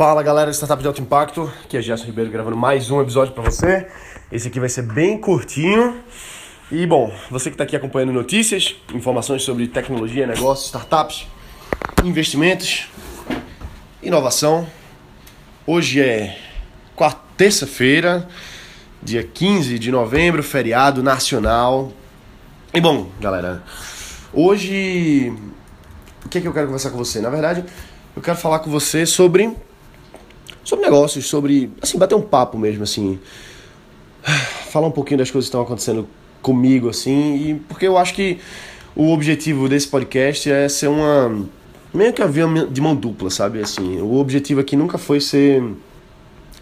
Fala galera de Startup de Alto Impacto, aqui é Gerson Ribeiro gravando mais um episódio para você. Esse aqui vai ser bem curtinho. E bom, você que está aqui acompanhando notícias, informações sobre tecnologia, negócios, startups, investimentos, inovação. Hoje é terça-feira, dia 15 de novembro, feriado nacional. E bom, galera, hoje o que é que eu quero conversar com você? Na verdade, eu quero falar com você sobre sobre negócios, sobre assim, bater um papo mesmo assim. Falar um pouquinho das coisas que estão acontecendo comigo assim, e porque eu acho que o objetivo desse podcast é ser uma meio que via de mão dupla, sabe? Assim, o objetivo aqui nunca foi ser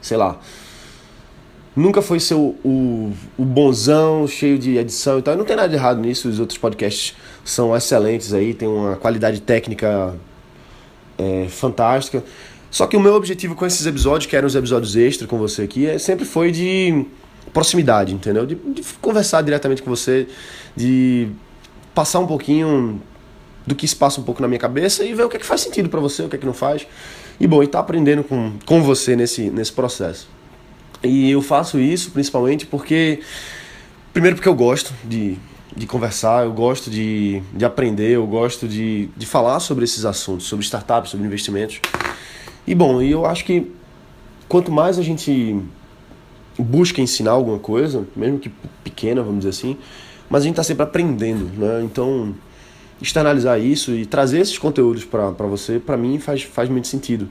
sei lá, nunca foi ser o, o, o, bonzão, cheio de edição e tal. Não tem nada de errado nisso, os outros podcasts são excelentes aí, tem uma qualidade técnica é, fantástica. Só que o meu objetivo com esses episódios, que eram os episódios extra com você aqui, é, sempre foi de proximidade, entendeu? De, de conversar diretamente com você, de passar um pouquinho do que se passa um pouco na minha cabeça e ver o que é que faz sentido para você, o que é que não faz. E bom, e tá aprendendo com, com você nesse, nesse processo. E eu faço isso principalmente porque primeiro porque eu gosto de, de conversar, eu gosto de, de aprender, eu gosto de, de falar sobre esses assuntos, sobre startups, sobre investimentos. E bom, eu acho que quanto mais a gente busca ensinar alguma coisa, mesmo que pequena, vamos dizer assim, mas a gente está sempre aprendendo, né? Então, externalizar isso e trazer esses conteúdos para você, para mim faz, faz muito sentido.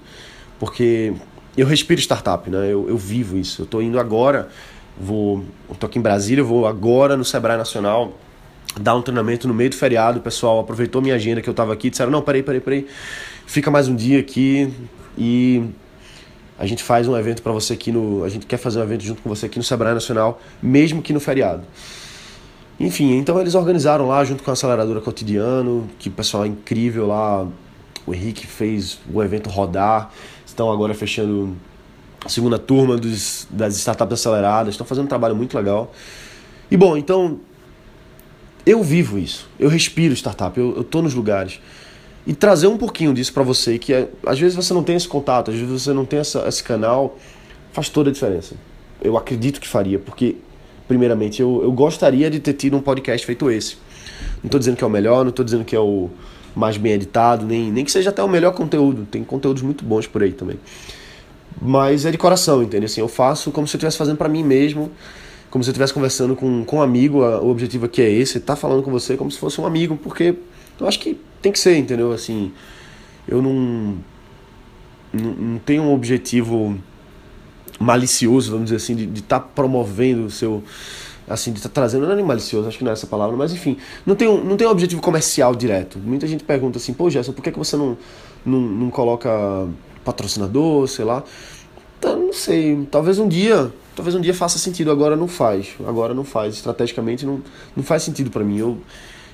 Porque eu respiro startup, né? Eu, eu vivo isso. Eu estou indo agora, vou, estou aqui em Brasília, vou agora no Sebrae Nacional dar um treinamento no meio do feriado. O pessoal aproveitou minha agenda que eu estava aqui, disseram: "Não, peraí, peraí, peraí. Fica mais um dia aqui, e a gente faz um evento para você aqui no. A gente quer fazer um evento junto com você aqui no Sebrae Nacional, mesmo que no feriado. Enfim, então eles organizaram lá junto com a aceleradora cotidiano, que pessoal é incrível lá. O Henrique fez o evento rodar. Estão agora fechando a segunda turma dos, das startups aceleradas. Estão fazendo um trabalho muito legal. E bom, então eu vivo isso. Eu respiro startup. Eu, tô nos lugares e trazer um pouquinho disso para você, que é, às vezes você não tem esse contato, às vezes você não tem essa, esse canal, faz toda a diferença. Eu acredito que faria, porque, primeiramente, eu, eu gostaria de ter tido um podcast feito esse. Não estou dizendo que é o melhor, não estou dizendo que é o mais bem editado, nem, nem que seja até o melhor conteúdo. Tem conteúdos muito bons por aí também. Mas é de coração, entende? Assim, eu faço como se eu estivesse fazendo para mim mesmo, como se eu estivesse conversando com, com um amigo. O objetivo aqui é esse, tá falando com você como se fosse um amigo, porque eu acho que tem que ser, entendeu? Assim, eu não, não, não tenho um objetivo malicioso, vamos dizer assim, de estar tá promovendo o seu. Assim, de estar tá trazendo, não é nem malicioso, acho que não é essa palavra, mas enfim, não tem, um, não tem um objetivo comercial direto. Muita gente pergunta assim, pô, Gerson, por que, que você não, não, não coloca patrocinador, sei lá? Então, não sei, talvez um dia, talvez um dia faça sentido, agora não faz. Agora não faz, estrategicamente não, não faz sentido para mim. Eu,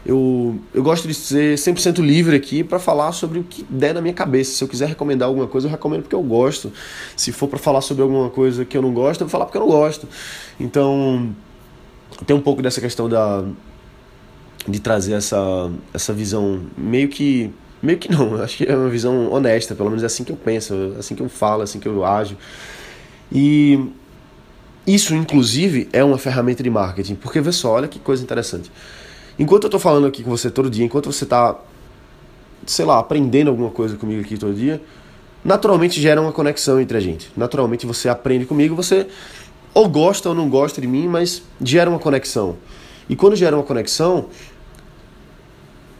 eu, eu gosto de ser 100% livre aqui para falar sobre o que der na minha cabeça. Se eu quiser recomendar alguma coisa, eu recomendo porque eu gosto. Se for para falar sobre alguma coisa que eu não gosto, eu vou falar porque eu não gosto. Então, tem um pouco dessa questão da de trazer essa, essa visão meio que meio que não, acho que é uma visão honesta, pelo menos é assim que eu penso, é assim que eu falo, é assim que eu ajo. E isso, inclusive, é uma ferramenta de marketing, porque vê só, olha que coisa interessante. Enquanto eu tô falando aqui com você todo dia, enquanto você tá, sei lá, aprendendo alguma coisa comigo aqui todo dia, naturalmente gera uma conexão entre a gente. Naturalmente você aprende comigo, você ou gosta ou não gosta de mim, mas gera uma conexão. E quando gera uma conexão,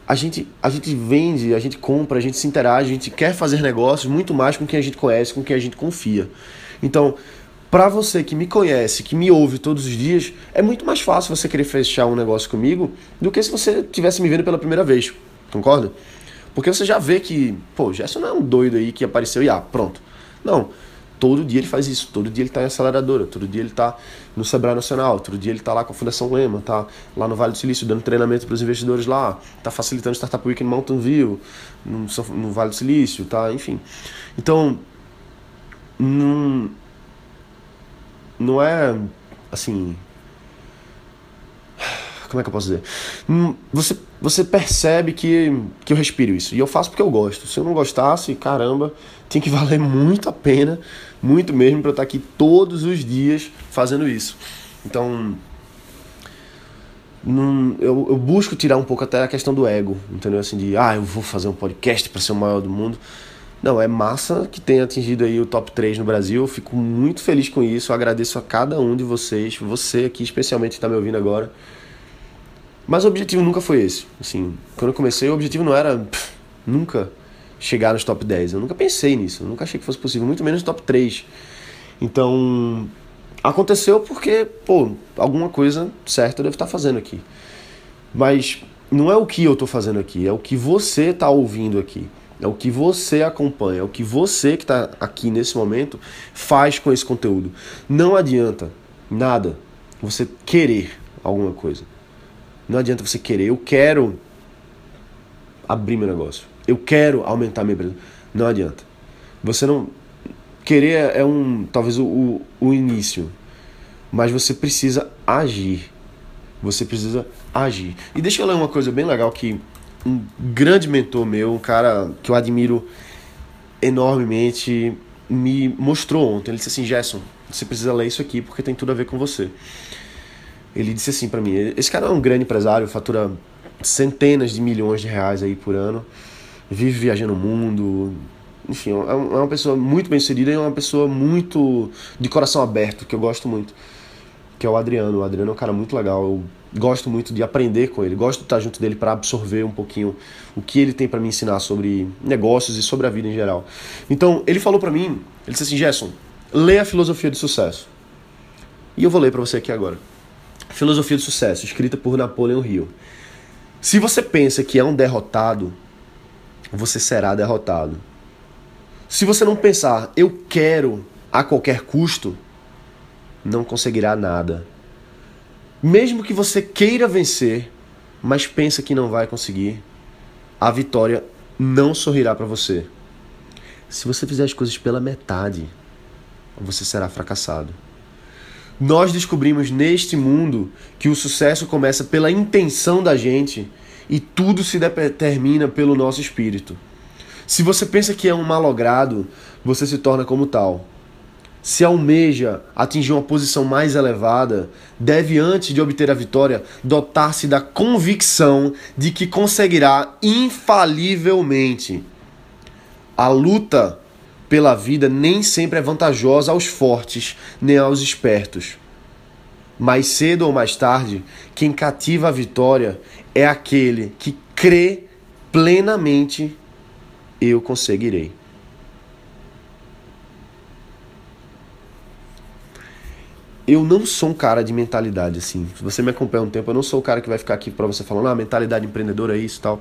a gente, a gente vende, a gente compra, a gente se interage, a gente quer fazer negócios muito mais com quem a gente conhece, com quem a gente confia. Então, para você que me conhece, que me ouve todos os dias, é muito mais fácil você querer fechar um negócio comigo do que se você tivesse me vendo pela primeira vez. Concorda? Porque você já vê que, pô, Gerson não é um doido aí que apareceu e ah, pronto. Não. Todo dia ele faz isso, todo dia ele está em aceleradora, todo dia ele está no Sebrae Nacional, todo dia ele está lá com a Fundação Lema, tá lá no Vale do Silício dando treinamento para os investidores lá, tá facilitando Startup Week em Mountain View, no, no Vale do Silício, tá, enfim. Então, não, não é assim. como é que eu posso dizer? Hum, você, você percebe que, que eu respiro isso. E eu faço porque eu gosto. Se eu não gostasse, caramba, tem que valer muito a pena, muito mesmo, para eu estar aqui todos os dias fazendo isso. Então, num, eu, eu, busco tirar um pouco até a questão do ego, entendeu? Assim, de, ah, eu vou fazer um podcast para ser o maior do mundo. Não, é massa que tenha atingido aí o top 3 no Brasil. Eu fico muito feliz com isso. Eu agradeço a cada um de vocês, você aqui especialmente que está me ouvindo agora. Mas o objetivo nunca foi esse. Assim, quando eu comecei, o objetivo não era pff, nunca chegar nos top 10. Eu nunca pensei nisso. Eu nunca achei que fosse possível, muito menos no top 3. Então, Aconteceu porque, pô, alguma coisa certa eu devo estar fazendo aqui. Mas não é o que eu estou fazendo aqui, é o que você está ouvindo aqui. É o que você acompanha, é o que você que está aqui nesse momento faz com esse conteúdo. Não adianta nada você querer alguma coisa. Não adianta você querer, eu quero abrir meu negócio. Eu quero aumentar minha empresa. Não adianta. Você não querer é um talvez o, o, o início, mas você precisa agir. Você precisa agir. E deixa eu ler uma coisa bem legal que um grande mentor meu, um cara que eu admiro enormemente, me mostrou ontem. Ele disse assim: Gerson, você precisa ler isso aqui porque tem tudo a ver com você. Ele disse assim para mim: esse cara é um grande empresário, fatura centenas de milhões de reais aí por ano, vive viajando o mundo, enfim, é, é uma pessoa muito bem sucedida e é uma pessoa muito de coração aberto, que eu gosto muito. Que é o Adriano. O Adriano é um cara muito legal. Eu gosto muito de aprender com ele. Gosto de estar junto dele para absorver um pouquinho o que ele tem para me ensinar sobre negócios e sobre a vida em geral. Então, ele falou para mim, ele disse assim: "Gerson, lê a filosofia de sucesso". E eu vou ler para você aqui agora. Filosofia de sucesso, escrita por Napoleon Hill. Se você pensa que é um derrotado, você será derrotado. Se você não pensar, eu quero a qualquer custo, não conseguirá nada. Mesmo que você queira vencer, mas pensa que não vai conseguir, a vitória não sorrirá para você. Se você fizer as coisas pela metade, você será fracassado. Nós descobrimos neste mundo que o sucesso começa pela intenção da gente e tudo se determina pelo nosso espírito. Se você pensa que é um malogrado, você se torna como tal. Se almeja atingir uma posição mais elevada, deve, antes de obter a vitória, dotar-se da convicção de que conseguirá infalivelmente. A luta pela vida nem sempre é vantajosa aos fortes nem aos espertos. Mais cedo ou mais tarde, quem cativa a vitória é aquele que crê plenamente eu conseguirei. Eu não sou um cara de mentalidade assim. Se você me acompanha um tempo, eu não sou o cara que vai ficar aqui para você falando, ah, mentalidade empreendedora é isso e tal.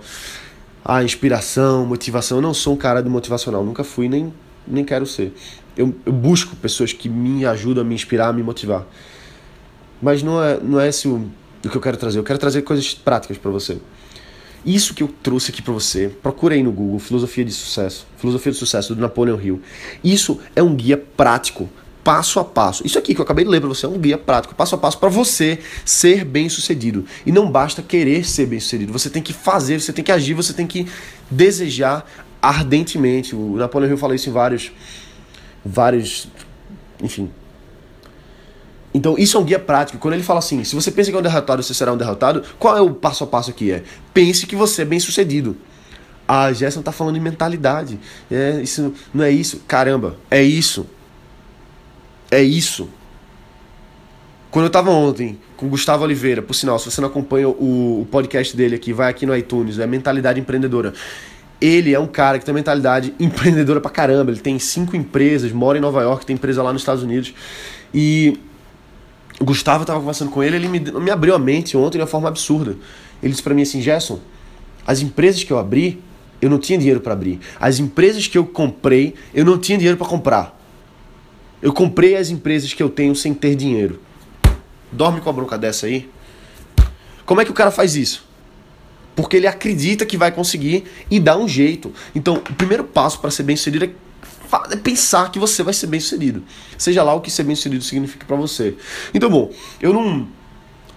Ah, inspiração, motivação. Eu não sou um cara de motivacional, nunca fui nem, nem quero ser. Eu, eu busco pessoas que me ajudam a me inspirar, a me motivar. Mas não é, não é esse o, o que eu quero trazer. Eu quero trazer coisas práticas para você. Isso que eu trouxe aqui para você, procura aí no Google, Filosofia de Sucesso, Filosofia de Sucesso do Napoleon Hill. Isso é um guia prático, passo a passo. Isso aqui que eu acabei de ler para você é um guia prático, passo a passo para você ser bem-sucedido. E não basta querer ser bem-sucedido, você tem que fazer, você tem que agir, você tem que desejar ardentemente. O Napoleon Hill fala isso em vários vários, enfim, então, isso é um guia prático. Quando ele fala assim, se você pensa que é um derrotado, você será um derrotado, qual é o passo a passo aqui? É, pense que você é bem sucedido. A Gerson tá falando de mentalidade. É, isso não é isso. Caramba, é isso. É isso. Quando eu tava ontem com o Gustavo Oliveira, por sinal, se você não acompanha o, o podcast dele aqui, vai aqui no iTunes, é Mentalidade Empreendedora. Ele é um cara que tem mentalidade empreendedora pra caramba. Ele tem cinco empresas, mora em Nova York, tem empresa lá nos Estados Unidos. E o Gustavo estava conversando com ele, ele me, me abriu a mente ontem de uma forma absurda. Ele disse para mim assim: Gerson, as empresas que eu abri, eu não tinha dinheiro para abrir. As empresas que eu comprei, eu não tinha dinheiro para comprar. Eu comprei as empresas que eu tenho sem ter dinheiro. Dorme com a bronca dessa aí. Como é que o cara faz isso? Porque ele acredita que vai conseguir e dá um jeito. Então, o primeiro passo para ser bem sucedido é é pensar que você vai ser bem sucedido. Seja lá o que ser bem sucedido significa para você. Então, bom, eu não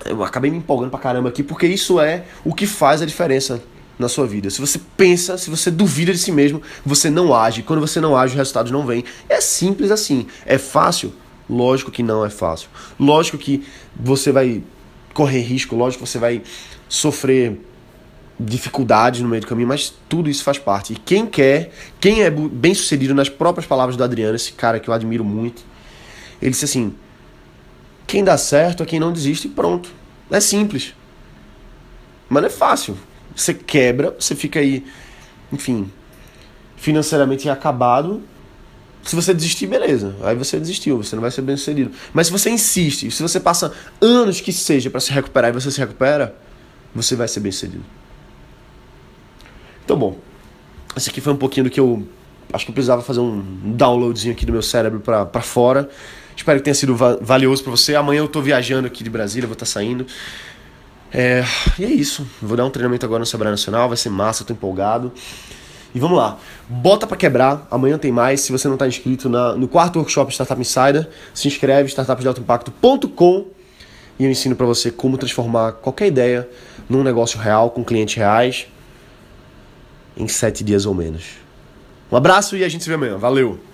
eu acabei me empolgando pra caramba aqui, porque isso é o que faz a diferença na sua vida. Se você pensa, se você duvida de si mesmo, você não age. Quando você não age, os resultados não vêm. É simples assim. É fácil? Lógico que não é fácil. Lógico que você vai correr risco, lógico que você vai sofrer dificuldades no meio do caminho, mas tudo isso faz parte. E quem quer, quem é bem sucedido nas próprias palavras do Adriano, esse cara que eu admiro muito, ele disse assim: quem dá certo é quem não desiste e pronto. É simples. Mas não é fácil. Você quebra, você fica aí, enfim, financeiramente acabado. Se você desistir, beleza. Aí você desistiu, você não vai ser bem sucedido. Mas se você insiste, se você passa anos que seja para se recuperar e você se recupera, você vai ser bem sucedido. Então, bom, esse aqui foi um pouquinho do que eu acho que eu precisava fazer um downloadzinho aqui do meu cérebro para fora. Espero que tenha sido valioso para você. Amanhã eu tô viajando aqui de Brasília, vou estar tá saindo. É, e é isso. Vou dar um treinamento agora no Sebrae Nacional, vai ser massa, tô empolgado. E vamos lá. Bota para quebrar. Amanhã tem mais. Se você não está inscrito na, no quarto workshop Startup Insider, se inscreve startupdealtoimpacto.com e eu ensino para você como transformar qualquer ideia num negócio real com clientes reais em sete dias ou menos. Um abraço e a gente se vê amanhã. Valeu!